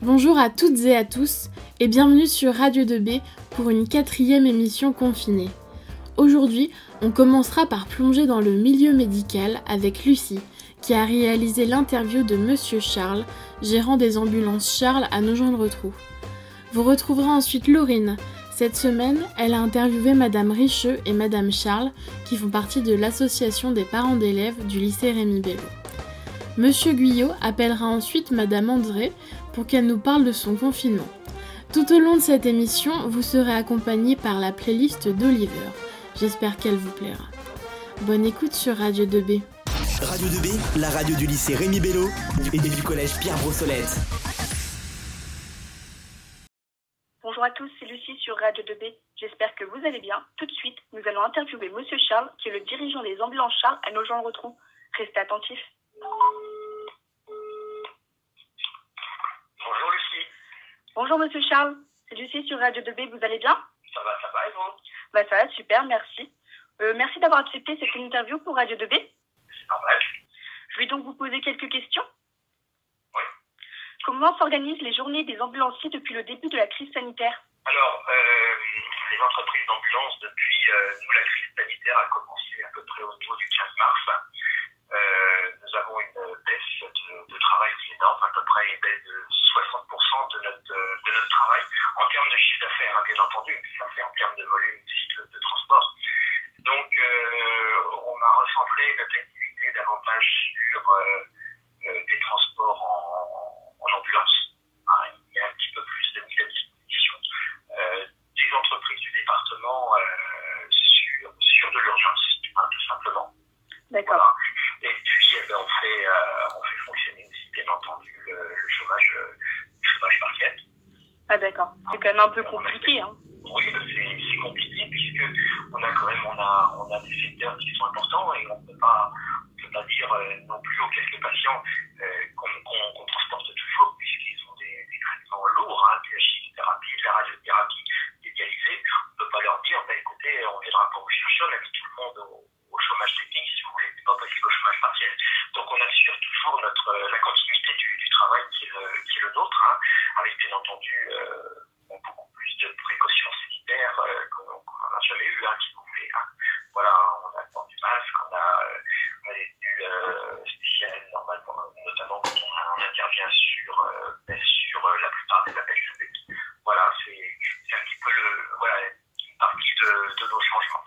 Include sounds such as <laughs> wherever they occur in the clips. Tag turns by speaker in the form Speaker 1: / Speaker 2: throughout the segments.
Speaker 1: Bonjour à toutes et à tous et bienvenue sur Radio 2B pour une quatrième émission confinée. Aujourd'hui, on commencera par plonger dans le milieu médical avec Lucie, qui a réalisé l'interview de Monsieur Charles, gérant des ambulances Charles à Nogent-le-Rotrou. Vous retrouverez ensuite Laurine. Cette semaine, elle a interviewé Madame Richeux et Madame Charles, qui font partie de l'association des parents d'élèves du lycée Rémi Bello. Monsieur Guyot appellera ensuite Madame André pour qu'elle nous parle de son confinement. Tout au long de cette émission, vous serez accompagné par la playlist d'Oliver. J'espère qu'elle vous plaira. Bonne écoute sur Radio 2B.
Speaker 2: Radio 2B, la radio du lycée Rémi Bello et du collège Pierre Brossolette.
Speaker 3: Bonjour à tous, c'est Lucie sur Radio 2B. J'espère que vous allez bien. Tout de suite, nous allons interviewer Monsieur Charles, qui est le dirigeant des ambulances Charles à Nogent-le-Rotrou. Restez attentifs.
Speaker 4: Bonjour Lucie.
Speaker 3: Bonjour Monsieur Charles, c'est Lucie sur Radio 2B. Vous allez bien?
Speaker 4: Ça va, ça va et vous?
Speaker 3: Bah ça va, super, merci. Euh, merci d'avoir accepté cette interview pour Radio 2B.
Speaker 4: C'est normal.
Speaker 3: Je vais donc vous poser quelques questions.
Speaker 4: Oui.
Speaker 3: Comment s'organisent les journées des ambulanciers depuis le début de la crise sanitaire?
Speaker 4: Alors, euh, les entreprises d'ambulance, depuis euh, nous, la crise sanitaire a commencé à peu près autour du 15 mars. Euh, nous avons une baisse de, de travail qui est énorme, à peu près une baisse de 60% de notre, de notre travail, en termes de hein, bien entendu, ça fait en termes de volume de, de transport. Donc, euh, on a recentré notre activité davantage sur euh, euh, des transports en, en ambulance. Hein, il y a un petit peu plus de mise à disposition euh, des entreprises du département euh, sur, sur de l'urgence, hein, tout simplement.
Speaker 3: D'accord.
Speaker 4: Voilà. Et puis, eh ben, on, fait, euh, on fait fonctionner aussi, bien entendu, le, le chômage, euh, le chômage partiel.
Speaker 3: Ah d'accord. C'est quand un peu compliqué. Hein.
Speaker 4: Oui, ben, c'est compliqué puisque on a quand même on a, des secteurs qui sont importants et on ne peut pas, dire euh, non plus aux quelques patients euh, qu'on transporte toujours puisqu'ils ont des, des traitements lourds, hein, de la chimiothérapie, de la radiothérapie médialisée. On ne peut pas leur dire, ben, écoutez, on viendra pour vous chercher, on a mis tout le monde au, chômage technique si vous voulez, c'est pas possible au chômage partiel. Donc on assure toujours notre, euh, la continuité du, travail qui est le, nôtre, hein, avec bien entendu euh, beaucoup plus de précautions sanitaires euh, qu'on qu'on n'a jamais eu, hein, si vous voulez. hein. Voilà, on a le port du masque, on a, euh, on a des tenues euh, spéciales, normalement, notamment quand on, on intervient sur, euh, ben, sur euh, la plupart des appels publics. Voilà, c'est un petit peu le, voilà, une partie de, de nos changements.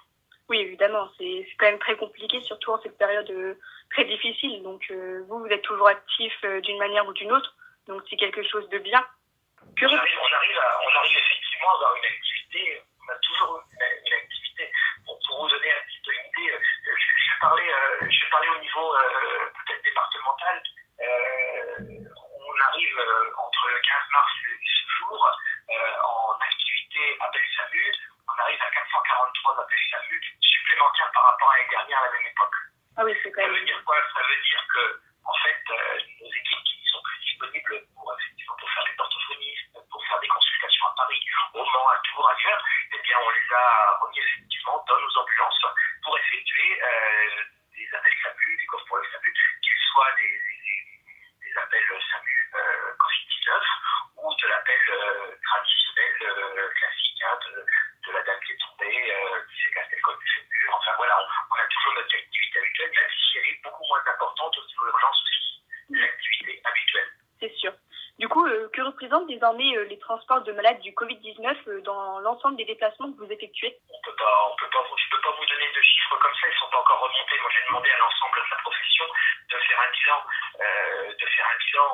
Speaker 3: Oui, évidemment. C'est quand même très compliqué, surtout en cette période euh, très difficile. Donc euh, vous, vous êtes toujours actif euh, d'une manière ou d'une autre. Donc c'est quelque chose de bien. Que
Speaker 4: On arrive, on arrive, à- on arrive effectivement à avoir une activité, on a toujours eu une, une activité. Pour, pour vous donner un petit peu une idée, euh, je, je vais parler, euh, je vais parler au niveau euh, peut-être départemental. Euh, on arrive euh, entre le 15 mars et ce jour euh, en activité appel SAMU, on arrive à 443 appels SAMU supplémentaires par rapport à l'année dernière à la même époque.
Speaker 3: Ah oui, c'est quand
Speaker 4: Ça veut
Speaker 3: même.
Speaker 4: dire quoi Ça veut dire que, en fait, euh, nos équipes qui sont plus disponibles pour, effectivement, pour faire des orthophonistes, pour faire des consultations à Paris, au Mans, à Tours, ailleurs, eh bien, on les a remis effectivement dans nos ambulances pour effectuer euh, des appels SAMU, des coffres pour le SAMU, qu'ils soient des, des, des appels SAMU euh, Covid-19 ou de l'appel euh, traditionnel euh, classique hein, de, de la dame qui est tombée, euh, qui s'est cassé le col du fémur. Enfin voilà, on, on a toujours notre activité habituelle, même si elle est beaucoup moins importante au niveau urgence aussi, l'activité habituelle.
Speaker 3: C'est sûr. Du coup, que représentent désormais euh, les transports de malades du Covid-19 euh, dans l'ensemble des déplacements que vous effectuez
Speaker 4: On peut pas, on peut pas, je peux pas vous donner de chiffres comme ça, ils sont pas encore remontés. Moi, j'ai demandé à l'ensemble de la profession de faire un bilan, euh, de faire un bilan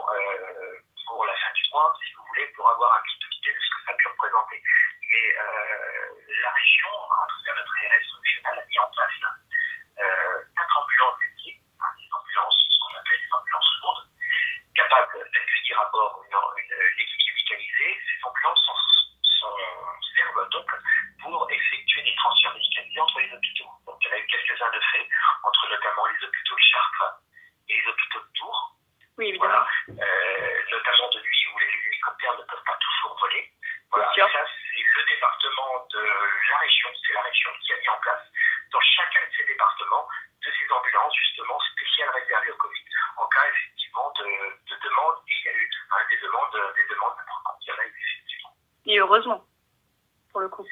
Speaker 4: demandes, euh, des demandes de partenariat, effectivement.
Speaker 3: Et heureusement, pour le coup.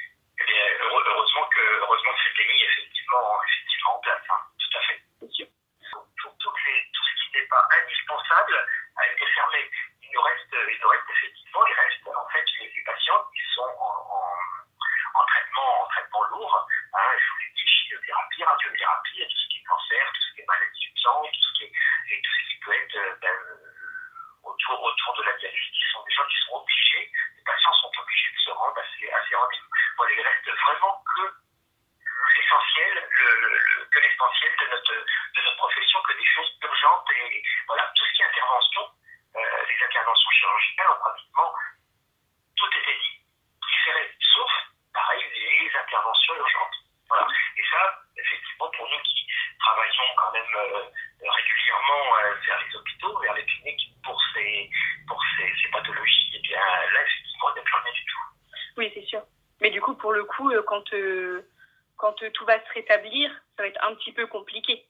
Speaker 4: tout
Speaker 3: va se rétablir, ça va être un petit peu compliqué.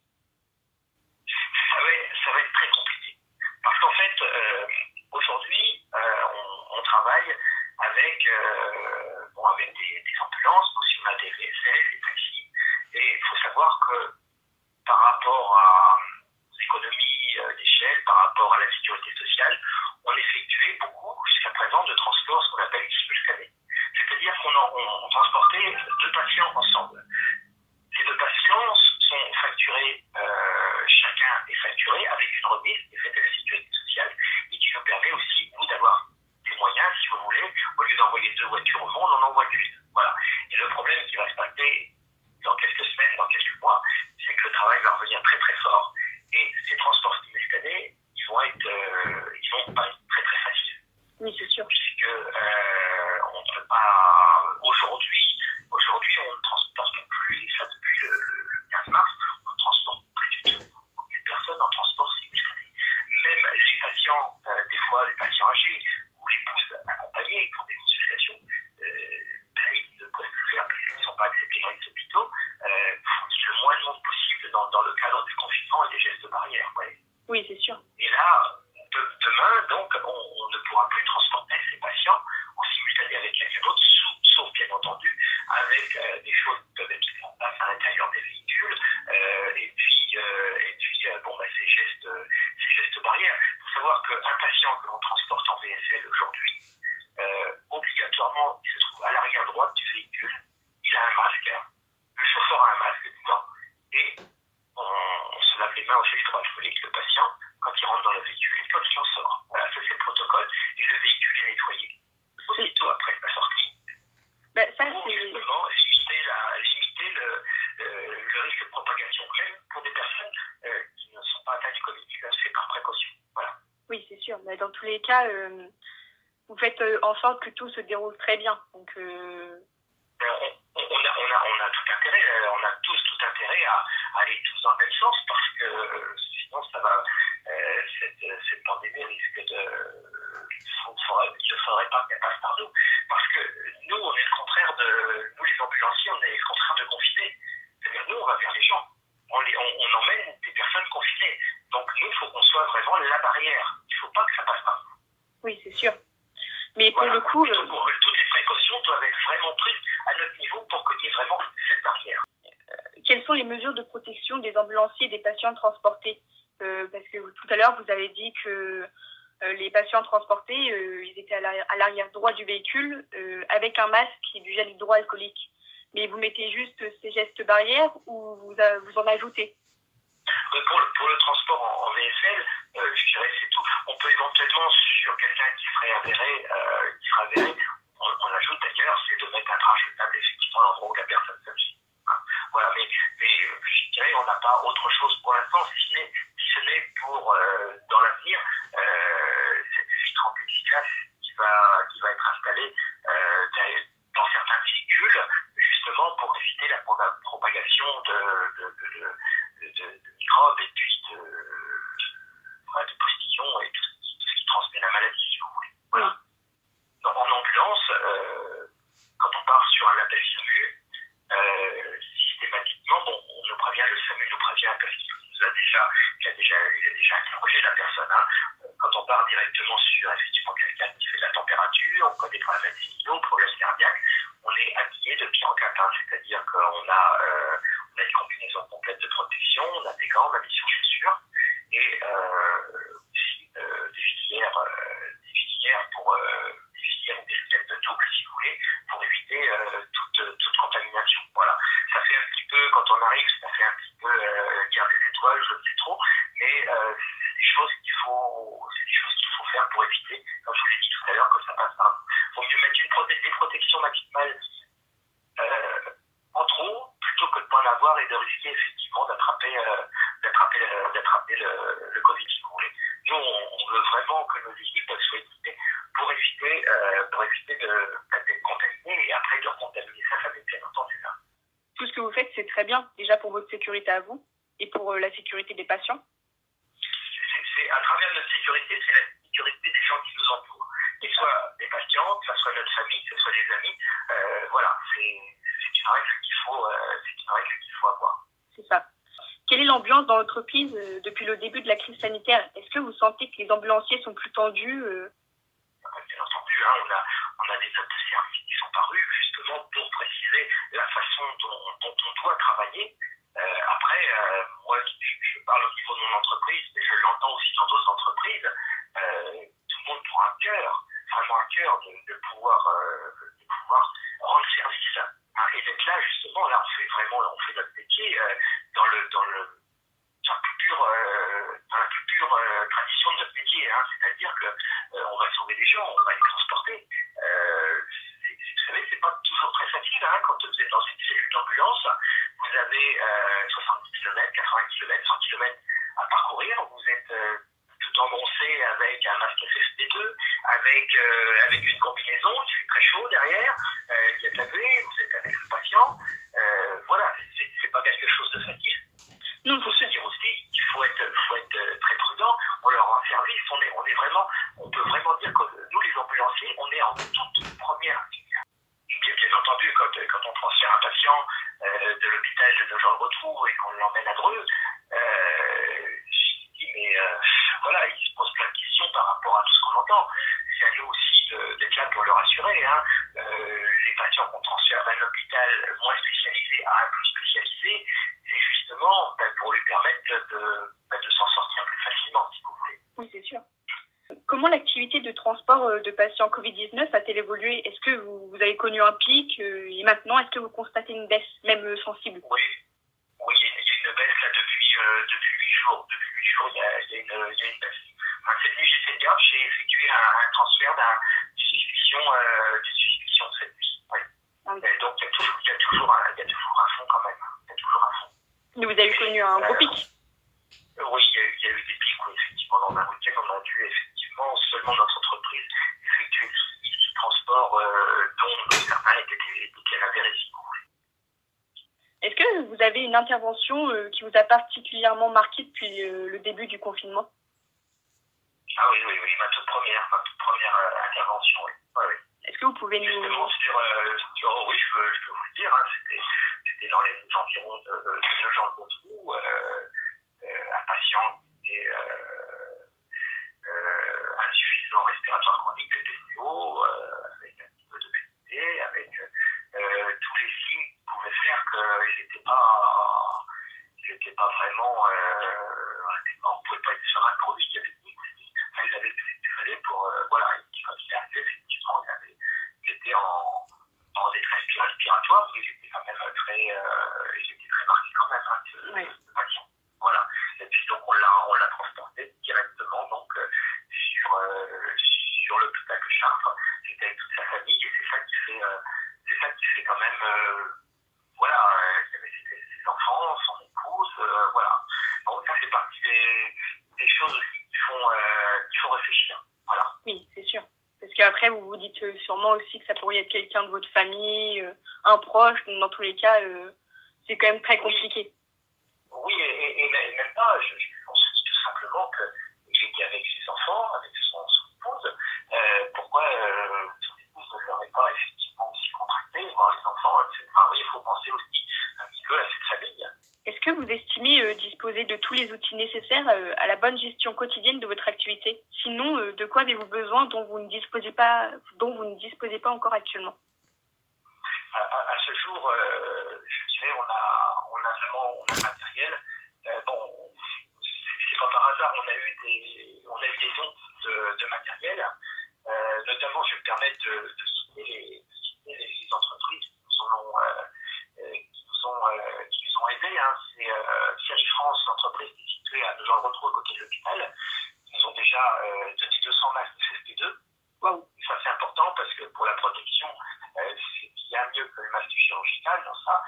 Speaker 4: Ça va être, très compliqué. Parce qu'en fait, euh, aujourd'hui, euh, on, travaille avec, euh, bon, avec des, ambulances, mais aussi on a des VSL, des taxis. Et il faut savoir que pouvaient transporter ces patients en simultané avec quelqu'un d'autre, sauf, sauf, bien entendu avec euh, des choses qui peuvent être en place à l'intérieur des véhicules, euh, et puis, euh, bon, bah, ces, gestes, ces gestes barrières. Il faut savoir qu'un patient que l'on transporte en VSL les
Speaker 3: cas, euh, vous faites euh, en sorte que tout se déroule très bien. pour le coup.
Speaker 4: Toutes les précautions doivent être vraiment prises à notre niveau pour qu'il y ait vraiment cette barrière.
Speaker 3: Euh, quelles sont les mesures de protection des ambulanciers et des patients transportés? Euh, parce que tout à l'heure, vous avez dit que euh, les patients transportés, ils étaient à l'arrière droit du véhicule avec un masque et du gel hydroalcoolique. Mais vous mettez juste ces gestes barrières ou vous en ajoutez?
Speaker 4: avéré, euh, qui sera avéré, on, ajoute d'ailleurs, c'est de mettre un trace jetable effectivement l'endroit où la personne s'agit. Hein. Voilà, mais, euh, je dirais, on n'a pas autre chose pour l'instant, si ce n'est des demandes cas des problèmes intestinaux, problèmes cardiaques, on est habillé de pied en catin, c'est-à-dire qu'on a, euh, on a une combinaison complète de protection, on a des gants, on a des chaussures et euh, aussi euh, des filières, euh, des filières pour euh, des filières ou des filières de double, si vous voulez, pour éviter euh, toute, toute contamination. Voilà. Ça fait un petit peu, quand on arrive, ça fait un petit peu euh, guerre des étoiles, je ne sais trop, mais euh, c'est des choses qu'il faut, c'est des choses qu'il faut faire pour éviter, comme je vous l'ai dit tout à l'heure, que ça passe par. Il vaut mieux mettre une proté des protections maximales euh, en trop, plutôt que de ne pas en avoir et de risquer effectivement d'attraper, euh, d'attraper, euh, d'attraper le, le Covid, si vous voulez. Nous, on, on veut vraiment que nos équipes soient équipées pour éviter, euh, pour éviter de, d'être contaminées et après de recontaminer ça, ça fait bien longtemps, c'est ça.
Speaker 3: Tout ce que vous faites, c'est très bien, déjà pour votre sécurité à vous et pour euh, la sécurité des patients.
Speaker 4: C'est, à travers notre sécurité, c'est la sécurité des gens qui nous entourent, qu'ils soient des patients, que ce soit notre famille, que ce soit des amis. Euh, voilà, c'est, une règle qu'il faut, euh, qu'il faut avoir.
Speaker 3: C'est ça. Quelle est l'ambiance dans l'entreprise euh, depuis le début de la crise sanitaire? Est-ce que vous sentez que les ambulanciers sont plus tendus
Speaker 4: Bien entendu, hein, on, a, on a des notes de service qui sont parues justement pour préciser la façon dont, on doit travailler. Euh, après, euh, moi, je, parle au niveau de mon entreprise, mais je l'entends aussi dans d'autres entreprises. Euh, tout le monde prend un cœur, vraiment un cœur de, pouvoir, de pouvoir rendre service. Hein, et d'être là, justement, là, on fait vraiment, on fait notre métier dans le, dans le, dans dans la plus pure euh, tradition de notre métier. Hein, C'est-à-dire que euh, on va sauver des gens, on va les transporter. Euh, vous savez, c'est pas toujours très facile hein, quand vous êtes dans une cellule d'ambulance. Vous avez euh, 70 km, 80 km, 100 km à parcourir. Vous êtes euh, tout engoncé avec un masque FFP2, avec, avec une combinaison, il fait très chaud derrière, il y a de la buée, vous êtes avec le patient. Voilà, c'est pas quelque chose de facile.
Speaker 3: Non,
Speaker 4: Il faut se dire aussi, il faut être, faut être. On leur rend service. On est, vraiment, on peut vraiment dire que nous, les ambulanciers, on est en toute première ligne. Bien entendu, quand, on transfère un patient euh, de l'hôpital de retour et qu'on l'emmène à Dreux, euh, dis, mais euh, voilà, il se pose plein de questions par rapport à tout ce qu'on entend. C'est à nous aussi d'être là pour le rassurer. Hein. Euh, les patients qu'on transfère d'un hôpital moins spécialisé à un plus spécialisé, c'est justement ben, pour lui permettre ben, de s'en sortir plus facilement, si vous voulez.
Speaker 3: Oui, c'est sûr. Comment l'activité de transport euh, de patients Covid-19 a-t-elle évolué? Est-ce que vous, vous, avez connu un pic euh, et maintenant, est-ce que vous constatez une baisse, même euh, sensible?
Speaker 4: Oui, oui il y, a une baisse là depuis, euh, depuis 8 jours. Depuis 8 jours, il y a, il y a, une, il y a une baisse. Enfin, cette nuit, j'ai fait gaffe, j'ai effectué un, un transfert d'une suspicion, euh, suspicion de cette nuit. Oui. Ah, oui. donc, il y, a toujours, il, y a toujours un, il y a toujours un fond quand même. Il y a toujours un fond.
Speaker 3: Vous avez connu un gros pic
Speaker 4: Oui, il y, a, il y a eu des pics, oui, effectivement. Dans un week-end, on a dû effectivement, seulement notre entreprise, effectuer ce transport euh, dont certains étaient, étaient avérés, si vous voulez.
Speaker 3: Est-ce que vous avez une intervention euh, qui vous a particulièrement marqué depuis euh, le début du confinement?
Speaker 4: Ah oui, oui, oui, ma toute première, ma toute première euh, intervention, oui. oui, oui.
Speaker 3: Est-ce que vous pouvez nous...
Speaker 4: Justement, sur, euh, sur oh, oui, je peux, je peux vous le dire, hein, c'était dans les environs de, de, de de Beautrou, un patient qui était insuffisant respiratoire chronique de TCO, avec un petit peu de BD, avec tous les signes qui pouvaient faire qu'il n'était pas, il n'était pas vraiment, on ne pouvait pas être serein pour lui, il y avait enfin, il avait tout ce qu'il fallait pour, voilà, quand il est arrivé, effectivement, il, avait, il était en, en détresse respiratoire, mais il était quand même très, euh, il était très marqué quand même, hein, ce,
Speaker 3: oui.
Speaker 4: ce patient. Voilà. Et puis donc on l'a, on l'a transporté directement donc euh, sur euh, sur l'hôpital de Chartres. Il était avec toute sa famille et c'est ça qui fait, euh, c'est ça qui fait quand même, voilà, il y avait ses, ses, enfants, son épouse, voilà. Donc ça fait partie des, des choses aussi qui font, qui font réfléchir. Voilà.
Speaker 3: Oui, c'est sûr. Parce qu'après, vous vous dites sûrement aussi que ça pourrait être quelqu'un de votre famille, euh, un proche. Dans tous les cas, euh, c'est quand même très compliqué.
Speaker 4: Oui, et, même pas. Je, je pense tout simplement qu'il était avec ses enfants, avec son, son épouse. Euh, pourquoi euh, son épouse ne l'aurait pas effectivement aussi contracté, voir les enfants, etc. Il faut penser aussi un petit peu à cette famille.
Speaker 3: Est-ce que vous estimez estimez disposer de tous les outils nécessaires à la bonne gestion quotidienne de votre activité? Sinon, de quoi avez-vous besoin dont vous ne disposez pas, dont vous ne disposez pas encore actuellement?
Speaker 4: À, ce jour, je dirais, on a, on a vraiment on matériel. bon, c'est pas par hasard, on a eu des, on a eu des dons de, matériel. notamment, je vais me permettre de, de citer les, entreprises qui nous ont, nous ont, qui nous ont aidés. Hein. C'est euh, France, l'entreprise qui est située à Jean Retro, à côté de l'hôpital. Ils ont déjà donné 200 masques FFP2. Wow. Ça, c'est important parce que pour la protection, c'est bien mieux que le masque chirurgical dans ça.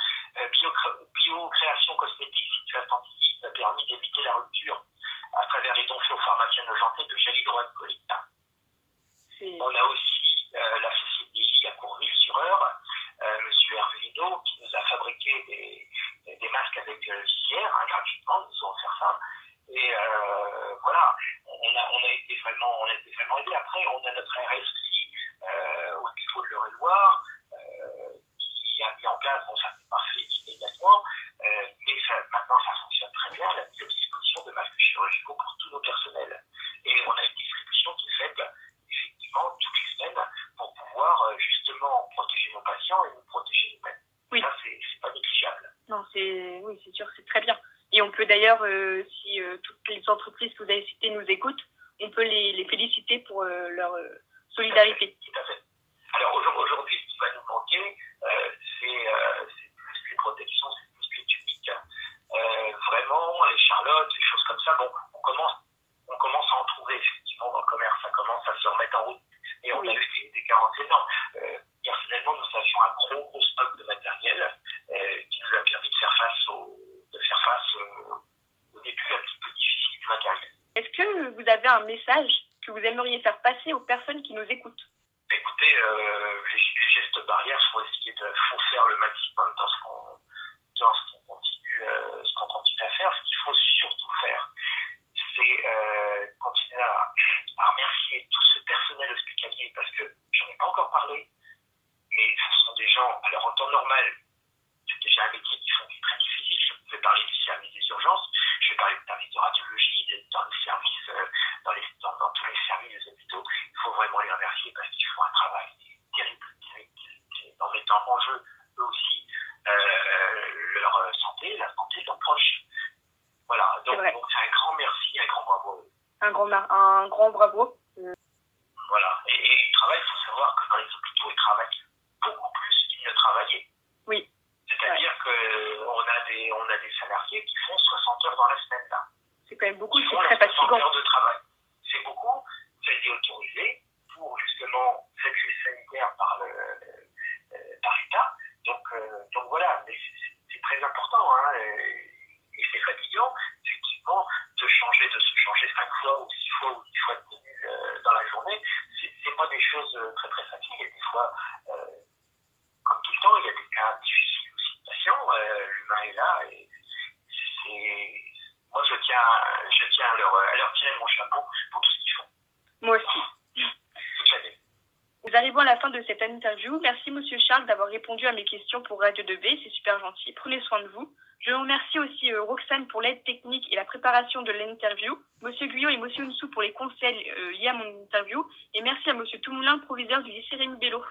Speaker 4: bio, bio, cosmétique située à Tantilly a permis d'éviter la rupture à travers les dons faits aux pharmaciens de de gel hydroalcoolique. On a aussi la société à Courville-sur-Eure, euh, M. Hervé Lino, qui nous a fabriqué des, masques avec euh, visière, hein, gratuitement, nous avons fait ça. Et euh, voilà, on a, été vraiment, on vraiment aidés. Après, on a notre RSI euh, au niveau de l'Eure-et-Loire, euh, qui a mis en place, bon, ça n'est pas fait immédiatement, euh, mais maintenant ça fonctionne très bien, la mise à disposition de masques chirurgicaux pour tous nos personnels. Et on a une distribution qui est faite effectivement toutes les semaines protéger nos patients et nous protéger nous-mêmes.
Speaker 3: Oui.
Speaker 4: Ça, c'est pas négligeable.
Speaker 3: Non, c'est oui, c'est sûr, c'est très bien. Et on peut d'ailleurs, euh, si euh, toutes les entreprises que vous avez citées nous écoutent, on peut les, les féliciter pour euh, leur solidarité.
Speaker 4: Tout à fait. Alors aujourd'hui, ce qui va nous manquer, euh, c'est euh, plus les protections, c'est plus les tuniques. Euh, vraiment, les charlottes, des choses comme ça. Bon, on commence, on commence à en trouver effectivement dans le commerce. Ça commence à se remettre en route. Et on
Speaker 3: Oui.
Speaker 4: a eu des, des carences énormes. Euh, personnellement, nous avions un gros, gros stock de matériel euh, qui nous a permis de faire face au, de faire face euh, au début un petit peu difficile du matériel.
Speaker 3: Est-ce que vous avez un message que vous aimeriez faire passer aux personnes qui nous écoutent
Speaker 4: Écoutez, euh, les, les gestes barrières, il faut essayer de faut faire le maximum dans ce qu'on dans ce qu'on continue, euh, ce qu'on continue à faire. Ce qu'il faut surtout faire, c'est euh, continuer à, à remercier tout ce personnel hospitalier parce que j'en ai pas encore parlé, mais ce sont des gens, alors en temps normal, c'est déjà un métier qui font qui est très difficile. Je vais parler du service des urgences, je vais parler du service de radiologie, de- dans les services, euh, dans, les, dans, dans tous les services des hôpitaux. Il faut vraiment les remercier parce qu'ils font un travail terrible, terrible, en jeu eux aussi euh, leur euh, santé, la santé de leurs proches. Voilà, donc
Speaker 3: C'est vrai.
Speaker 4: donc c'est un grand merci, un grand bravo.
Speaker 3: un grand, un grand bravo.
Speaker 4: Voilà. Et, et ils travaillent, il faut savoir que dans les hôpitaux, ils travaillent beaucoup plus qu'ils ne travaillaient.
Speaker 3: Oui.
Speaker 4: C'est-à-dire qu'on a des on a des salariés qui font 60 heures dans la semaine là.
Speaker 3: C'est quand même beaucoup,
Speaker 4: Ils
Speaker 3: c'est
Speaker 4: font
Speaker 3: très
Speaker 4: leurs 60
Speaker 3: fatigant.
Speaker 4: heures de travail. C'est beaucoup, ça a été autorisé pour justement cette crise sanitaire par le euh, par l'État. Donc euh, donc voilà, mais c'est- c'est c'est très important hein, et, et c'est fatigant effectivement de changer de se changer cinq fois ou six fois ou dix fois de tenue euh, dans la journée. C'est c'est pas des choses euh, très très faciles. Il y a des fois euh, comme tout le temps, il y a des cas difficiles aussi de patients. Euh, L'humain est là et c'est. Moi, je tiens, je tiens à leur, à leur tirer mon chapeau pour tout ce qu'ils font
Speaker 3: Moi aussi.
Speaker 4: toute l'année.
Speaker 3: Nous arrivons à la fin de cette interview. Merci Monsieur Charles d'avoir répondu à mes questions pour Radio 2B, c'est super gentil. Prenez soin de vous. Je remercie aussi euh, Roxane pour l'aide technique et la préparation de l'interview, Monsieur Guyot et Monsieur Nsou pour les conseils euh, liés à mon interview, et merci à Monsieur Toumoulin, proviseur du lycée Rémi Bello.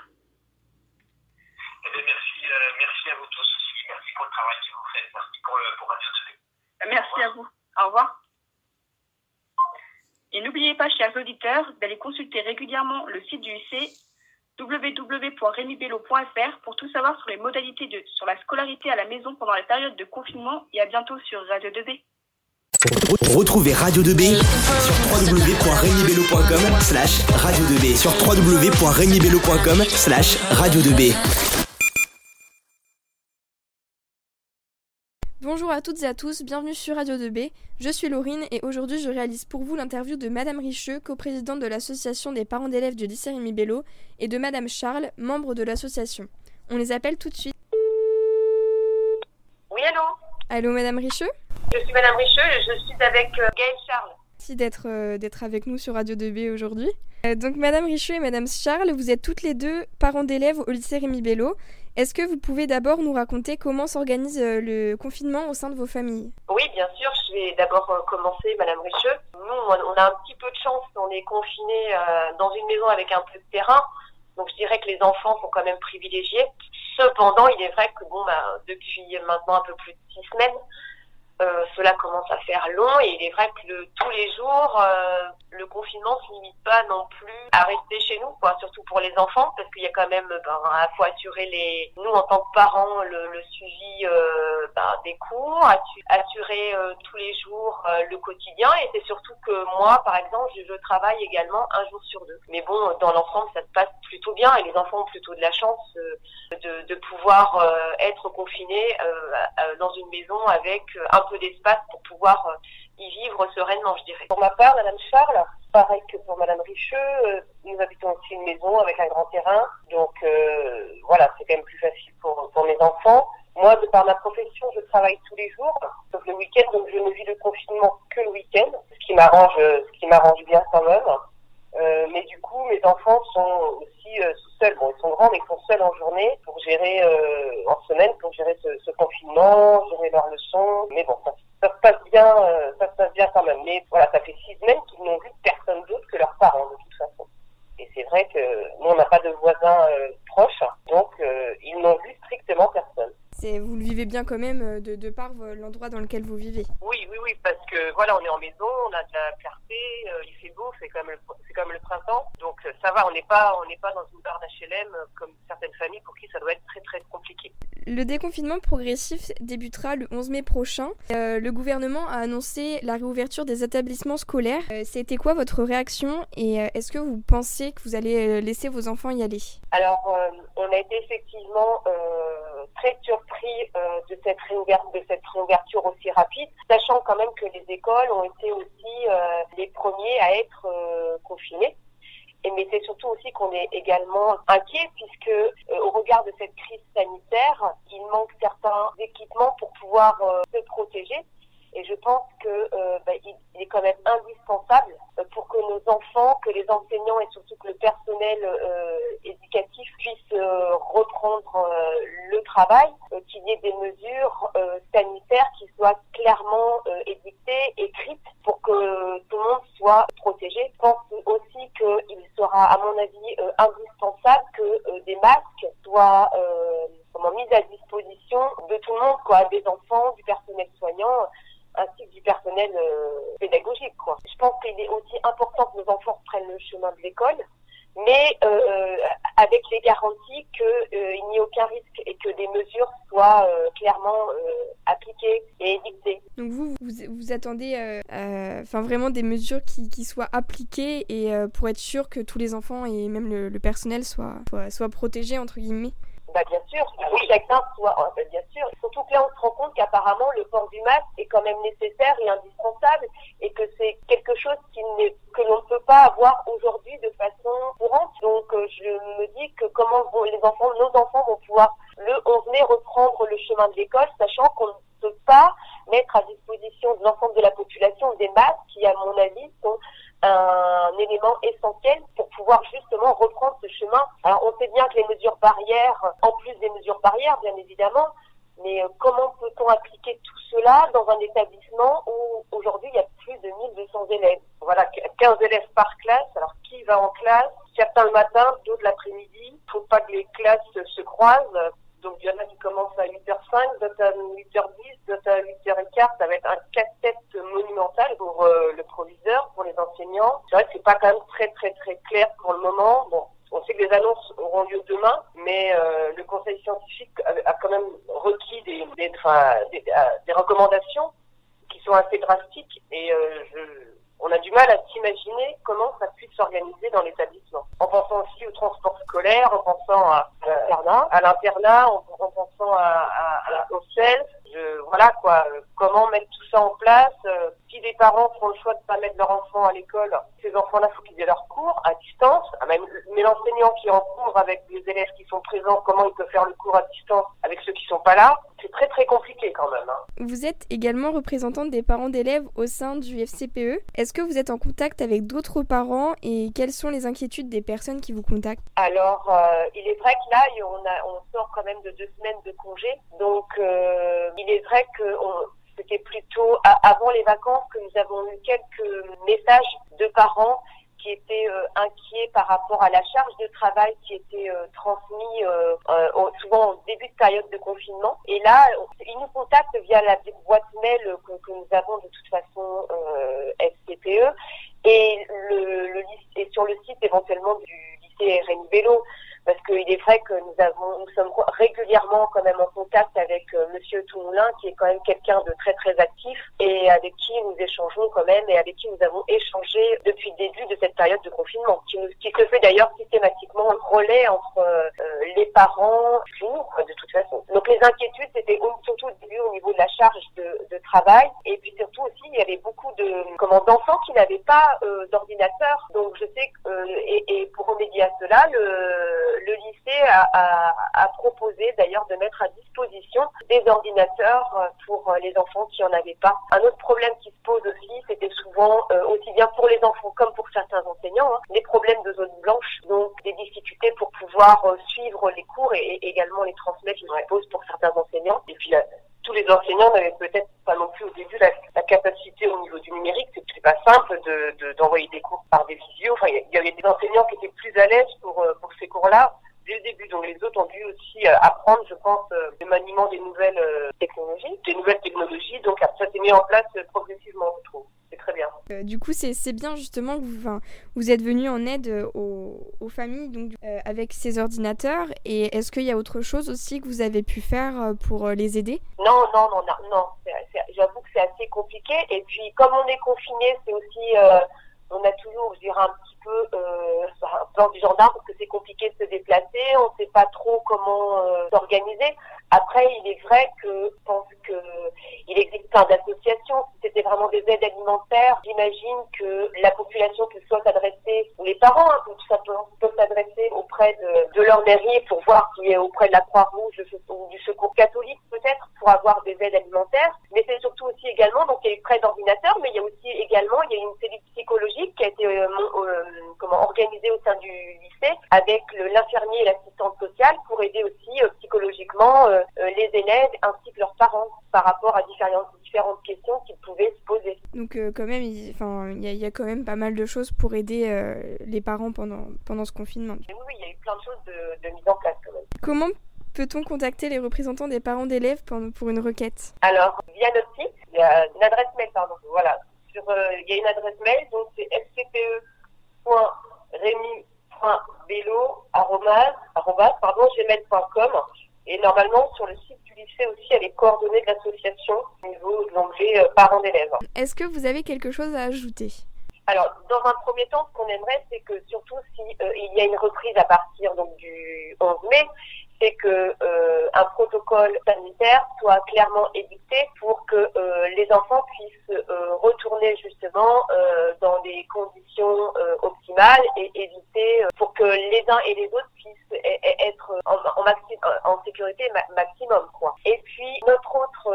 Speaker 4: Eh merci, euh, merci à vous tous aussi. Merci pour le travail que vous faites. Merci pour, pour Radio 2B.
Speaker 3: Merci à vous. Au revoir. Et n'oubliez pas, chers auditeurs, d'aller consulter régulièrement le site du lycée www.remibello.fr pour tout savoir sur les modalités de sur la scolarité à la maison pendant la période de confinement et à bientôt sur Radio 2B.
Speaker 2: Retrouvez Radio 2B sur www.remibello.com slash radio2b sur www.remibello.com slash radio2b.
Speaker 5: Bonjour à toutes et à tous, bienvenue sur Radio 2B. Je suis Laurine et aujourd'hui je réalise pour vous l'interview de Madame Richeux, coprésidente de l'association des parents d'élèves du lycée Rémi Bello, et de Madame Charles, membre de l'association. On les appelle tout de suite.
Speaker 6: Oui, allô?
Speaker 5: Allô Madame Richeux?
Speaker 6: Je suis Madame Richeux, je suis avec euh, Gaël Charles.
Speaker 5: Merci d'être euh, avec nous sur Radio 2B aujourd'hui. donc Madame Richu et Madame Charles, vous êtes toutes les deux parents d'élèves au lycée Rémi Bello. Est-ce que vous pouvez d'abord nous raconter comment s'organise le confinement au sein de vos familles?
Speaker 6: Oui, bien sûr. Je vais d'abord commencer, Madame Richeux. Nous, on a un petit peu de chance. On est confinés dans une maison avec un peu de terrain. Donc je dirais que les enfants sont quand même privilégiés. Cependant, il est vrai que bon, bah, depuis maintenant un peu plus de six semaines, euh, cela commence à faire long et il est vrai que le, tous les jours, euh, le confinement se limite pas non plus à rester chez nous, quoi, surtout pour les enfants, parce qu'il y a quand même, ben, à faut assurer les, nous en tant que parents, le, le suivi euh, ben, des cours, assurer euh, tous les jours euh, le quotidien, et c'est surtout que moi, par exemple, je, je, travaille également un jour sur deux. Mais bon, dans l'ensemble, ça se passe plutôt bien, et les enfants ont plutôt de la chance de, de pouvoir être confinés dans une maison avec un peu d'espace pour pouvoir y vivre sereinement, je dirais. Pour ma part, Madame Charles, pareil que pour Madame Richeux, euh, nous habitons aussi une maison avec un grand terrain, donc euh, voilà, c'est quand même plus facile pour, pour mes enfants. Moi, de par ma profession, je travaille tous les jours, sauf le week-end, donc je ne vis le confinement que le week-end, ce qui m'arrange, ce qui m'arrange bien quand même. Euh, mais du coup, mes enfants sont aussi euh, seuls. Bon, ils sont grands, mais ils sont seuls en journée pour gérer, euh, en semaine, pour gérer ce, ce, confinement, gérer leurs leçons. Mais bon, ça, ça se passe bien, euh, ça se passe bien quand même. Mais voilà, ça fait six semaines qu'ils n'ont vu personne d'autre que leurs parents, de toute façon. Et c'est vrai que nous, on n'a pas de voisins proches, donc ils n'ont vu strictement personne
Speaker 5: vous le vivez bien quand même de, de par l'endroit dans lequel vous vivez.
Speaker 6: Oui, oui, oui, parce que voilà, on est en maison, on a de la clarté, euh, il fait beau, c'est comme le, c'est comme le printemps, donc euh, ça va, on n'est pas, on n'est pas dans une barre d'HLM comme certaines familles pour qui ça doit être très très compliqué.
Speaker 5: Le déconfinement progressif débutera le 11 mai prochain. le gouvernement a annoncé la réouverture des établissements scolaires. C'était quoi votre réaction et est-ce que vous pensez que vous allez laisser vos enfants y aller?
Speaker 6: Alors, on a été effectivement très surpris euh, de, cette réouverture, de cette réouverture aussi rapide, sachant quand même que les écoles ont été aussi euh, les premiers à être euh, Et mais c'est surtout aussi qu'on est également inquiet puisque au regard de cette crise sanitaire, il manque certains équipements pour pouvoir se protéger. Et je pense que bah, il, est quand même indispensable pour que nos enfants, que les enseignants et surtout que le personnel éducatif puissent reprendre le travail, euh, qu'il y ait des mesures euh, sanitaires qui soient clairement euh, édictées, écrites, pour que tout le monde soit protégé. Je pense aussi qu'il sera, à mon avis, indispensable que des masques soient comment, mis à disposition de tout le monde, quoi, des enfants, du personnel soignant ainsi que du personnel pédagogique. Quoi. Je pense qu'il est aussi important que nos enfants prennent le chemin de l'école, mais euh, avec les garanties qu'il euh, n'y ait aucun risque et que des mesures soient euh, clairement euh, appliquées et édictées.
Speaker 5: Donc vous, vous, attendez enfin vraiment des mesures qui, soient appliquées et pour être sûr que tous les enfants et même le, personnel soient, soient protégés entre guillemets?
Speaker 6: Bah, bien sûr, oui, chacun soit, bah, bien sûr. Surtout que là, on se rend compte qu'apparemment, le port du masque est quand même nécessaire et indispensable et que c'est quelque chose qui que l'on ne peut pas avoir aujourd'hui de façon courante. Donc, euh, je me dis que comment vont, les enfants, nos enfants vont pouvoir le 11 mai reprendre le chemin de l'école, sachant qu'on ne peut pas mettre à disposition de l'ensemble de la population des masques qui, à mon avis, sont un élément essentiel pour pouvoir justement reprendre ce chemin. Alors on sait bien que les mesures barrières, en plus des mesures barrières bien évidemment, mais euh, comment peut-on appliquer tout cela dans un établissement où aujourd'hui il y a plus de 1200 élèves? Voilà, 15 élèves par classe. Alors qui va en classe? Certains le matin, d'autres l'après-midi. Il ne faut pas que les classes se croisent donc il y en a qui commencent à 8h05, d'autres à 8h10, d'autres à 8h15. Ça va être un casse-tête monumental pour euh, le proviseur, pour les enseignants. C'est vrai que c'est pas quand même très très très clair pour le moment. Bon, on sait que les annonces auront lieu demain, mais euh, le conseil scientifique a, quand même requis des, des, des, recommandations qui sont assez drastiques et euh, je, on a du mal à s'imaginer comment ça puisse s'organiser dans l'établissement. En pensant aussi au transport scolaire, en pensant à, l'internat, à l'internat, en, pensant à, à, au self, je, voilà quoi, comment mettre tout ça en place. Si les parents font le choix de pas mettre leur enfant à l'école, ces enfants-là, faut qu'ils aient leur cours à distance. Ah, même, mais l'enseignant qui est en cours avec les élèves qui sont présents, comment il peut faire le cours à distance avec ceux qui sont pas là? C'est très très compliqué quand même. Hein.
Speaker 5: Vous êtes également représentante des parents d'élèves au sein du FCPE. Est-ce que vous êtes en contact avec d'autres parents et quelles sont les inquiétudes des personnes qui vous contactent?
Speaker 6: Alors, euh, il est vrai que là, on, a, on sort quand même de deux semaines de congé. Donc, euh, il est vrai que c'était plutôt avant les vacances que nous avons eu quelques messages de parents qui étaient euh, inquiets par rapport à la charge de travail qui était euh, transmise euh, souvent au début de période de confinement. Et là, ils nous contactent via la boîte mail que, nous avons de toute façon SCPE et, le, le, et sur le site éventuellement du lycée Rémi Bello parce qu'il est vrai que nous avons, nous sommes régulièrement quand même en contact Monsieur Toumoulin, qui est quand même quelqu'un de très très actif et avec qui nous échangeons quand même et avec qui nous avons échangé depuis le début de cette période de confinement, qui, qui se fait d'ailleurs systématiquement relais entre euh, les parents, toujours de toute façon. Donc les inquiétudes c'était surtout au début au niveau de la charge de, de, travail et puis surtout aussi il y avait beaucoup de comment d'enfants qui n'avaient pas euh, d'ordinateur. Donc je sais que euh, et, et pour remédier à cela le le lycée a, a, proposé d'ailleurs de mettre à disposition des ordinateurs pour les enfants qui en avaient Un autre problème qui se pose aussi, c'était souvent euh, aussi bien pour les enfants comme pour certains enseignants, hein, les problèmes de zone blanche, donc des difficultés pour pouvoir suivre les cours et, également les transmettre, qui se pose pour certains enseignants. Et puis tous les enseignants n'avaient peut-être pas non plus au début la, capacité au niveau du numérique. C'est pas simple de, d'envoyer des cours par des visios. Enfin, il y, avait des enseignants qui étaient plus à l'aise pour, euh, pour ces cours-là dès le début. Donc les autres ont dû aussi euh, apprendre, je pense, euh, le maniement des nouvelles technologies, des nouvelles technologies. Donc ça s'est mis en place progressivement, je trouve c'est très bien.
Speaker 5: Euh, du coup, c'est bien justement que vous, vous êtes venu en aide euh, aux, aux familles donc, euh, avec ces ordinateurs. Et est-ce qu'il y a autre chose aussi que vous avez pu faire pour les aider?
Speaker 6: Non, non, non, non. non. J'avoue que c'est assez compliqué. Et puis, comme on est confiné, c'est aussi, on a toujours, je dirais, un petit peu euh, plan du gendarme parce que c'est compliqué de se déplacer. On ne sait pas trop comment s'organiser. Après, il est vrai que je pense que il existe plein d'associations. Si c'était vraiment des aides alimentaires, j'imagine que la population peut soit s'adresser, ou les parents hein, tout simplement peuvent s'adresser auprès de, de leur mairie pour voir qui est auprès de la Croix-Rouge ou du Secours catholique peut-être pour avoir des aides alimentaires. Mais c'est surtout aussi également, donc il y a eu près d'ordinateurs, mais il y a aussi également, il y a une cellule psychologique qui a été euh, euh, comment organisée au sein du lycée avec l'infirmier et l'assistante sociale pour aider aussi euh, psychologiquement les élèves ainsi que leurs parents par rapport à différentes, différentes questions qu'ils pouvaient se poser.
Speaker 5: Donc quand même, il y, y, a quand même pas mal de choses pour aider les parents pendant, pendant ce confinement.
Speaker 6: Oui, oui, il y a eu plein de choses de, de mise en place quand même.
Speaker 5: Comment peut-on contacter les représentants des parents d'élèves pour une requête?
Speaker 6: Alors, via notre site, il y a une adresse mail, pardon, voilà. Sur, euh, il y a une adresse mail, donc c'est fcpe.remy.bello.gmail.com et normalement, sur le site du lycée aussi, a les coordonnées de l'association au niveau de l'onglet euh, parents d'élèves.
Speaker 5: Est-ce que vous avez quelque chose à ajouter?
Speaker 6: Alors, dans un premier temps, ce qu'on aimerait, c'est que surtout si euh, il y a une reprise à partir donc du 11 mai, c'est que euh, un protocole sanitaire soit clairement édicté pour que euh, les enfants puissent euh, retourner justement euh, dans des conditions euh, optimales et éviter pour que les uns et les autres puissent e-, e-, être en, en, maxi en sécurité maximum quoi. Et puis notre autre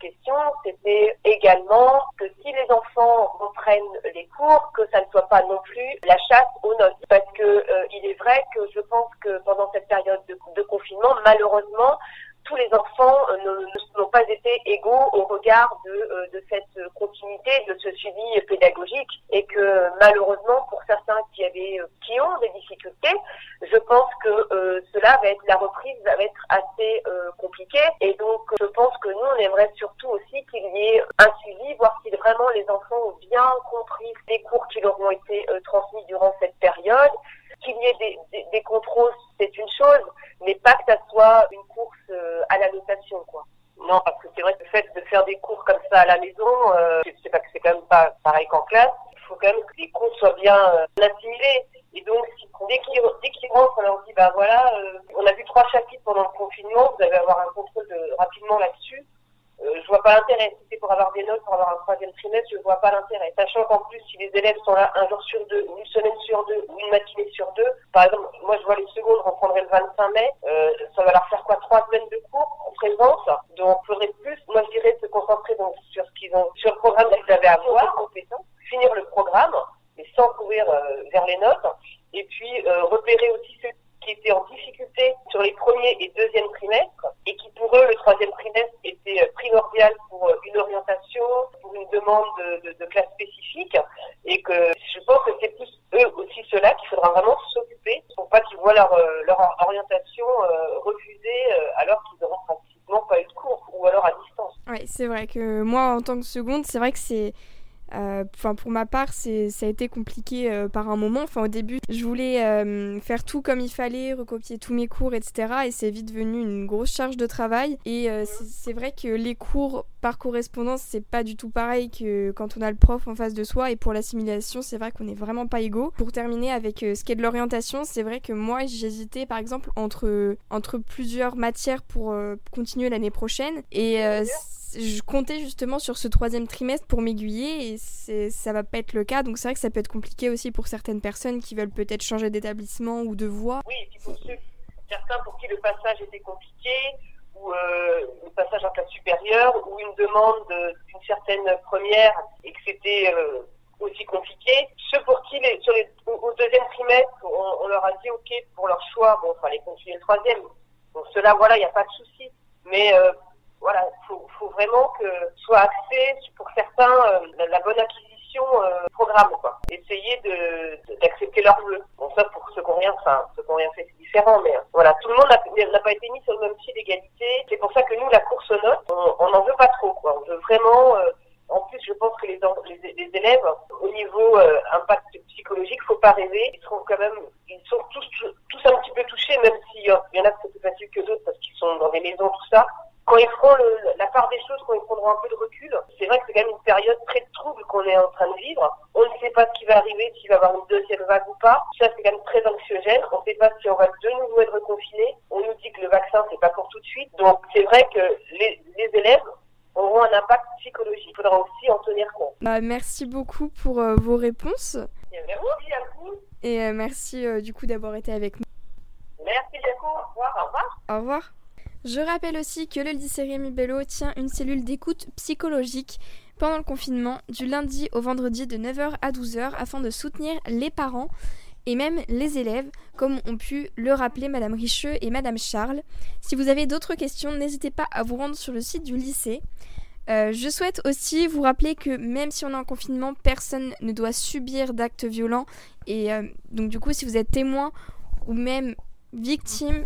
Speaker 6: question c'était également que si les enfants reprennent les cours que ça ne soit pas non plus la chasse aux notes parce que il est vrai que je pense que pendant cette période de de confinement, malheureusement, tous les enfants euh, n'ont pas été égaux au regard de, euh, de, cette continuité, de ce suivi pédagogique, et que malheureusement, pour certains qui avaient, euh, qui ont des difficultés, je pense que cela va être la reprise va être assez compliquée, et donc je pense que nous on aimerait surtout aussi qu'il y ait un suivi, voir si vraiment les enfants ont bien compris les cours qui leur ont été transmis durant cette période, qu'il y ait des, des, des contrôles, c'est une chose, mais pas que ça soit une course euh, à la notation, quoi. Non, parce que c'est vrai que le fait de faire des cours comme ça à la maison, euh, c'est pas que c'est quand même pas pareil qu'en classe. Il faut quand même que les cours soient bien euh, assimilés. Et donc, si, dès qu'ils qu rentrent, on leur dit, bah voilà, on a vu trois chapitres pendant le confinement, vous allez avoir un contrôle de, rapidement là-dessus. Je vois pas l'intérêt. Si c'est pour avoir des notes, pour avoir un troisième trimestre, je vois pas l'intérêt. Sachant qu'en plus, si les élèves sont là un jour sur deux, une semaine sur deux, ou une matinée sur deux, par exemple, moi je vois les secondes reprendrait le 25 mai, euh, ça va leur faire quoi Trois semaines de cours en présence. Donc, il faudrait plus, moi je dirais, se concentrer donc sur ce qu'ils ont, sur le programme qu'ils avaient à voir, compétence, finir le programme, mais sans courir euh, vers les notes, et puis euh, repérer aussi ceux qui étaient en difficulté sur les premiers et deuxièmes trimestres et qui pour eux le troisième trimestre était euh, primordial pour euh, une orientation, pour une demande de, de, de classe spécifique et que je pense que c'est plus eux aussi ceux-là qu'il faudra vraiment s'occuper pour pas qu'ils voient leur, euh, leur orientation refusée alors qu'ils n'auront pratiquement pas eu de cours ou alors à distance.
Speaker 5: Oui, c'est vrai que moi en tant que seconde, c'est vrai que c'est euh, enfin, pour ma part, c'est, ça a été compliqué euh, par un moment. Enfin, au début, je voulais euh, faire tout comme il fallait, recopier tous mes cours, etc. Et c'est vite devenu une grosse charge de travail. Et c'est, vrai que les cours par correspondance, c'est pas du tout pareil que quand on a le prof en face de soi. Et pour l'assimilation, c'est vrai qu'on n'est vraiment pas égaux. Pour terminer avec ce qui est de l'orientation, c'est vrai que moi, j'hésitais par exemple entre, entre plusieurs matières pour continuer l'année prochaine. Et je comptais justement sur ce troisième trimestre pour m'aiguiller et ça va pas être le cas. Donc c'est vrai que ça peut être compliqué aussi pour certaines personnes qui veulent peut-être changer d'établissement ou de voie.
Speaker 6: Oui, et puis pour ceux, certains pour qui le passage était compliqué ou euh, le passage en classe supérieure ou une demande d'une certaine première et que c'était euh, aussi compliqué. Ceux pour qui, sur les, au, deuxième trimestre, on, leur a dit OK pour leur choix, bon, il fallait continuer le troisième. Donc cela, voilà, il n'y a pas de souci. Mais euh, voilà, faut, faut vraiment que soit axé pour certains euh, la, bonne acquisition euh, programme quoi. Essayer de d'accepter leurs vœux. Bon ça pour ceux qui ont rien, enfin ceux qui ont rien fait c'est différent, mais euh, voilà, tout le monde n'a pas été mis sur le même pied d'égalité. C'est pour ça que nous la course aux notes, on n'en veut pas trop quoi. On veut vraiment euh, en plus, je pense que les, les, les élèves, au niveau euh, impact psychologique, faut pas rêver. Ils seront quand même, ils sont tous, tous un petit peu touchés, même s'il y en a qui sont plus faciles que d'autres parce qu'ils sont dans des maisons, tout ça quand ils feront la part des choses, quand ils prendront un peu de recul, c'est vrai que c'est quand même une période très trouble qu'on est en train de vivre. On ne sait pas ce qui va arriver, s'il va y avoir une deuxième vague ou pas. Ça, c'est quand même très anxiogène. On ne sait pas si on va de nouveau être confiné. On nous dit que le vaccin, c'est pas pour tout de suite. Donc, c'est vrai que les, élèves auront un impact psychologique. Il faudra aussi en tenir compte.
Speaker 5: Bah, merci beaucoup pour euh, vos réponses.
Speaker 6: Merci à vous.
Speaker 5: Et euh, merci euh, du coup d'avoir été avec nous.
Speaker 6: Merci beaucoup. Au revoir. Au revoir.
Speaker 5: Au revoir. Je rappelle aussi que le lycée Rémi Bello tient une cellule d'écoute psychologique pendant le confinement du lundi au vendredi de 9h à 12h afin de soutenir les parents et même les élèves, comme ont pu le rappeler Madame Richeux et Madame Charles. Si vous avez d'autres questions, n'hésitez pas à vous rendre sur le site du lycée. Euh, je souhaite aussi vous rappeler que même si on est en confinement, personne ne doit subir d'actes violents. Et euh, donc du coup, si vous êtes témoin ou même victime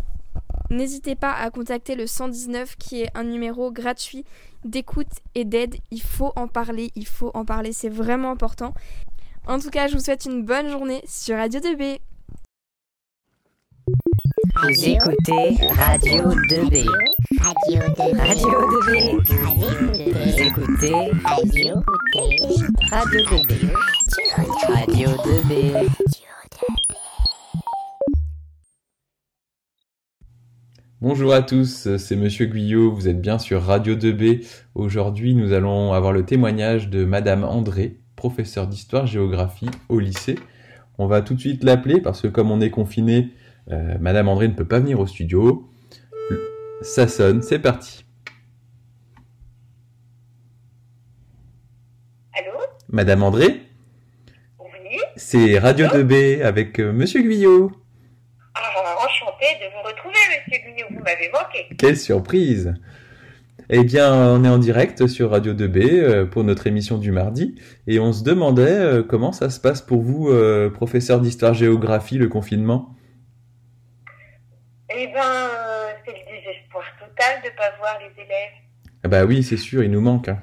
Speaker 5: N'hésitez pas à contacter le 119 qui est un numéro gratuit d'écoute et d'aide. Il faut en parler, il faut en parler, c'est vraiment important. En tout cas, je vous souhaite une bonne journée sur Radio 2B.
Speaker 7: Vous écoutez Radio 2B. Radio 2B. Radio 2B. Vous écoutez Radio 2B. Radio 2B. Radio 2B.
Speaker 8: Bonjour à tous, c'est Monsieur Guyot, vous êtes bien sur Radio 2B. Aujourd'hui, nous allons avoir le témoignage de Madame André, professeure d'histoire-géographie au lycée. On va tout de suite l'appeler parce que comme on est confiné, euh, Madame André ne peut pas venir au studio. Ça sonne, c'est parti.
Speaker 6: Allô?
Speaker 8: Madame André?
Speaker 6: Oui?
Speaker 8: C'est Radio 2B avec euh, Monsieur Guyot.
Speaker 6: Ah, enchanté de vous retrouver, monsieur Guignot. Vous m'avez manqué.
Speaker 8: Quelle surprise Eh bien, on est en direct sur Radio 2B euh, pour notre émission du mardi et on se demandait euh, comment ça se passe pour vous, euh, professeur d'histoire-géographie, le confinement?
Speaker 6: Eh ben, c'est le désespoir total de ne pas voir les élèves.
Speaker 8: Ah bah oui, c'est sûr, il nous manque. Hein.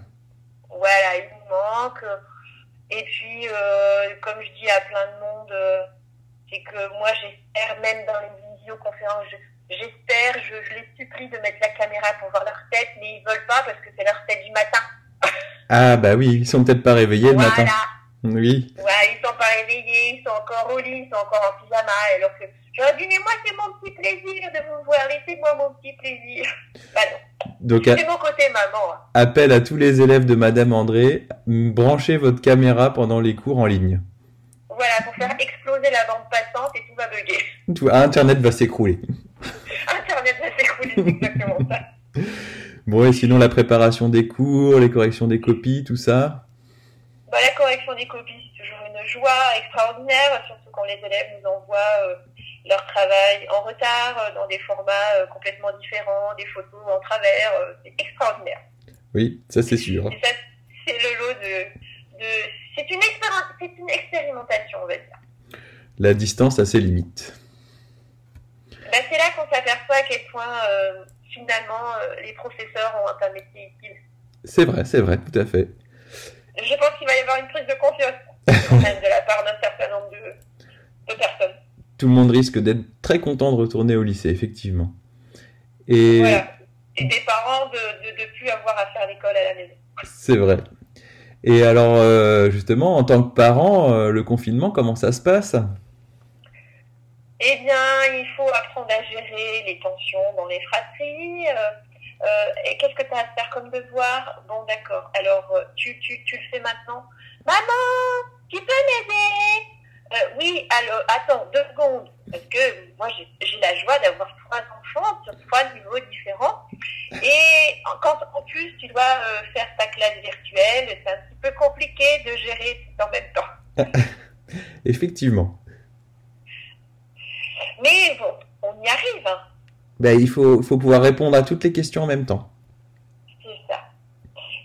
Speaker 6: Voilà, il nous manque. Et puis, comme je dis à plein de monde c'est que moi j'espère même dans les visioconférences, j'espère, je, je, les supplie de mettre la caméra pour voir leur tête, mais ils veulent pas parce que c'est leur tête du matin. <laughs>
Speaker 8: ah bah oui, ils sont peut-être pas réveillés le matin.
Speaker 6: Oui. Ouais, ils sont pas réveillés, ils sont
Speaker 9: encore au lit, ils sont encore en pyjama, alors que j'aurais dit, mais moi, c'est mon petit plaisir de vous voir, laissez-moi mon petit plaisir. <laughs> Bah non,
Speaker 8: Donc,
Speaker 9: mon côté maman. hein.
Speaker 8: appel à tous les élèves de Madame André, branchez votre caméra pendant les cours en ligne.
Speaker 9: Voilà, pour faire exploser la bande passante et tout va bugger.
Speaker 8: Tout, Internet va s'écrouler.
Speaker 9: C'est exactement ça.
Speaker 8: Bon, et sinon, la préparation des cours, les corrections des copies, tout ça
Speaker 9: Bah, la correction des copies, c'est toujours une joie extraordinaire, surtout quand les élèves nous envoient euh, leur travail en retard, euh, dans des formats euh, complètement différents, des photos en travers. euh, c'est extraordinaire.
Speaker 8: Oui, ça c'est sûr.
Speaker 9: Et ça, c'est le lot de. de c'est une, expéri- c'est une expérimentation, on va dire.
Speaker 8: La distance a ses limites.
Speaker 9: Bah, c'est là qu'on s'aperçoit à quel point, euh, finalement, euh, les professeurs ont un métier utile.
Speaker 8: C'est vrai, c'est vrai, tout à fait.
Speaker 9: Je pense qu'il va y avoir une prise de confiance même <laughs> de la part d'un certain nombre de, de personnes.
Speaker 8: Tout le monde risque d'être très content de retourner au lycée, effectivement. Et
Speaker 9: Voilà. Et des parents de ne plus avoir à faire l'école à la maison.
Speaker 8: c'est vrai. Et alors, euh, justement, en tant que parent, euh, le confinement, comment ça se passe?
Speaker 9: Eh bien, il faut apprendre à gérer les tensions dans les fratries. euh, euh, et qu'est-ce que tu as à faire comme devoir? Bon, d'accord. Alors, euh, tu, tu, tu le fais maintenant? Maman, tu peux m'aider? Oui, alors, attends, deux secondes. Parce que moi, j'ai la joie d'avoir trois enfants sur trois niveaux différents. Et quand en plus, tu dois faire ta classe virtuelle, c'est un petit peu compliqué de gérer tout en même temps. <laughs>
Speaker 8: Effectivement.
Speaker 9: Mais bon, on y arrive. Hein.
Speaker 8: Ben, il faut, faut pouvoir répondre à toutes les questions en même temps.
Speaker 9: C'est ça.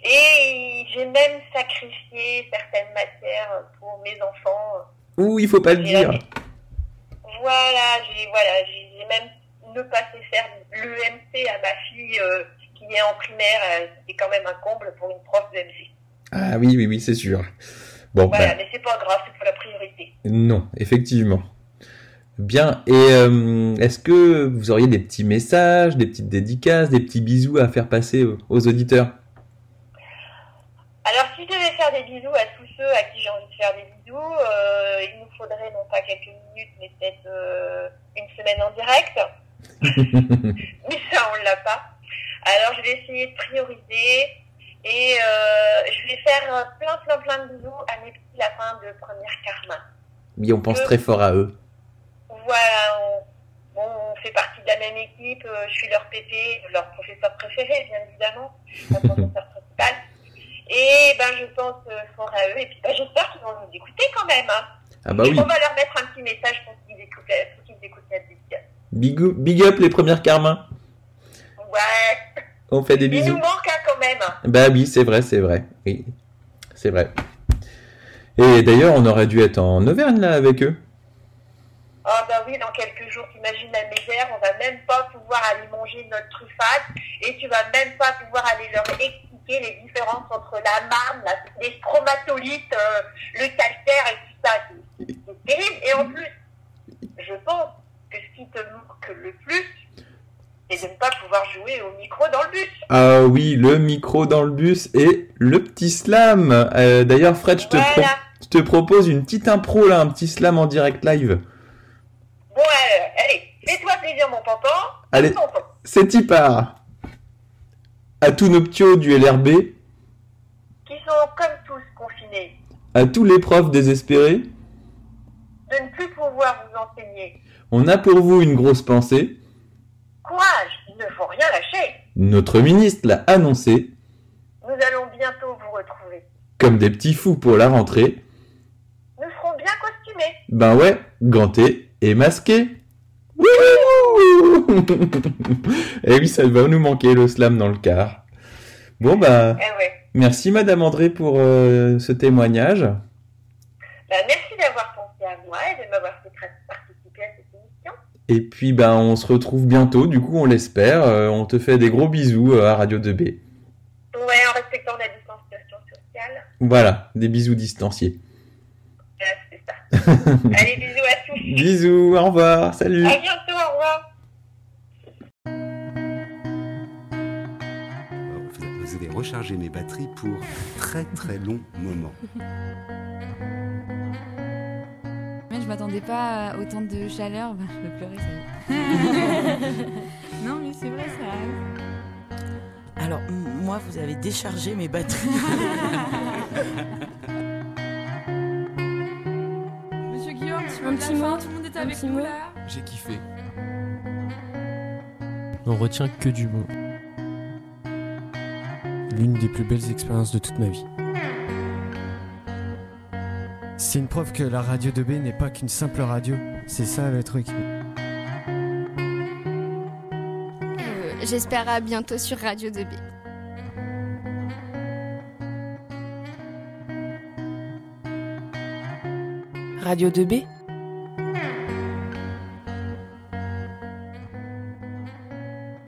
Speaker 9: Et j'ai même sacrifié certaines matières pour mes enfants.
Speaker 8: Ouh, il faut pas le dire.
Speaker 9: Voilà, j'ai voilà, j'ai même ne passé faire l'EMC à ma fille euh, qui est en primaire. euh, C'est quand même un comble pour une prof de MC.
Speaker 8: Ah oui, oui, oui, c'est sûr. Bon,
Speaker 9: Voilà,
Speaker 8: ben,
Speaker 9: mais c'est pas grave, c'est pour la priorité.
Speaker 8: non, effectivement. Bien. Et euh, est-ce que vous auriez des petits messages, des petites dédicaces, des petits bisous à faire passer aux, aux auditeurs?
Speaker 9: Alors, si je devais faire des bisous à tous ceux à qui j'ai envie de faire des bisous, euh, il nous faudrait non pas quelques minutes, mais peut-être euh, une semaine en direct. <laughs> mais ça, on l'a pas. Alors, je vais essayer de prioriser et je vais faire plein, plein, plein de bisous à mes petits lapins de première carmin.
Speaker 8: Oui, on pense très fort à eux.
Speaker 9: On, on fait partie de la même équipe. euh, je suis leur pépé, leur professeur préféré, bien évidemment, leur professeur principal. Et ben, je pense euh, fort à eux. Et puis, ben, j'espère qu'ils vont nous écouter quand même. Hein.
Speaker 8: Ah bah
Speaker 9: Et
Speaker 8: oui.
Speaker 9: On va leur mettre un petit message pour qu'ils écoutent, la- pour qu'ils écoutent la.
Speaker 8: Big, big up les premières carmins.
Speaker 9: Ouais,
Speaker 8: On fait des
Speaker 9: il nous
Speaker 8: bisous.
Speaker 9: manque hein, quand même.
Speaker 8: Bah oui, c'est vrai, c'est vrai. Oui, c'est vrai. Et d'ailleurs, on aurait dû être en Auvergne là avec eux.
Speaker 9: Ah bah oui, dans quelques jours, t'imagines la misère, on va même pas pouvoir aller manger notre truffade et tu vas même pas pouvoir aller leur expliquer les différences entre la marne, la- les stromatolites, euh, le calcaire et tout ça. C'est- terrible. Et en plus, je pense que ce qui te manque le plus, c'est de ne pas pouvoir jouer au micro dans le bus.
Speaker 8: Ah oui, le micro dans le bus et le petit slam. Euh, D'ailleurs, Fred, je te,
Speaker 9: Voilà.
Speaker 8: te propose une petite impro là, un petit slam en direct live.
Speaker 9: Bon, alors, allez, fais-toi plaisir, mon pampan.
Speaker 8: Allez.
Speaker 9: Tonton.
Speaker 8: C'est y part. À tous nos ptios du LRB,
Speaker 9: Qui sont comme tous confinés,
Speaker 8: à tous les profs désespérés,
Speaker 9: de ne plus pouvoir vous enseigner.
Speaker 8: on a pour vous une grosse pensée.
Speaker 9: Courage, il ne faut rien lâcher.
Speaker 8: Notre ministre l'a annoncé,
Speaker 9: Nous allons bientôt vous retrouver.
Speaker 8: comme des petits fous pour la rentrée.
Speaker 9: Nous serons bien costumés.
Speaker 8: Ben ouais, ganté et masqué. <laughs> Et oui, ça va nous manquer le slam dans le car. Bon bah,
Speaker 9: Eh ouais.
Speaker 8: merci Madame André pour euh, ce témoignage.
Speaker 9: Bah, merci d'avoir pensé à moi et de m'avoir fait participer à cette émission.
Speaker 8: Et puis ben on se retrouve bientôt, du coup on l'espère. Euh, on te fait des gros bisous euh, à Radio 2B.
Speaker 9: Ouais, en respectant la distanciation sociale.
Speaker 8: Voilà, des bisous distanciés.
Speaker 9: C'est ça. <laughs> Allez, bisous à tous.
Speaker 8: Bisous, au revoir, salut.
Speaker 9: À bientôt, au revoir.
Speaker 10: Vous allez recharger mes batteries pour un très très long moment.
Speaker 11: Mais je m'attendais pas à autant de chaleur. <laughs> Je vais pleurer, ça y est. <laughs> non, mais c'est vrai, ça arrive.
Speaker 12: Alors, moi, vous avez déchargé mes batteries. <laughs>
Speaker 13: Un petit mot
Speaker 5: Tout le monde est
Speaker 13: Un
Speaker 5: avec
Speaker 13: petit
Speaker 5: nous
Speaker 13: mot
Speaker 5: là
Speaker 14: J'ai kiffé. On retient que du bon. L'une des plus belles expériences de toute ma vie. C'est une preuve que la radio 2B n'est pas qu'une simple radio. C'est ça le truc.
Speaker 13: Euh, J'espère à bientôt sur Radio 2B.
Speaker 12: Radio 2B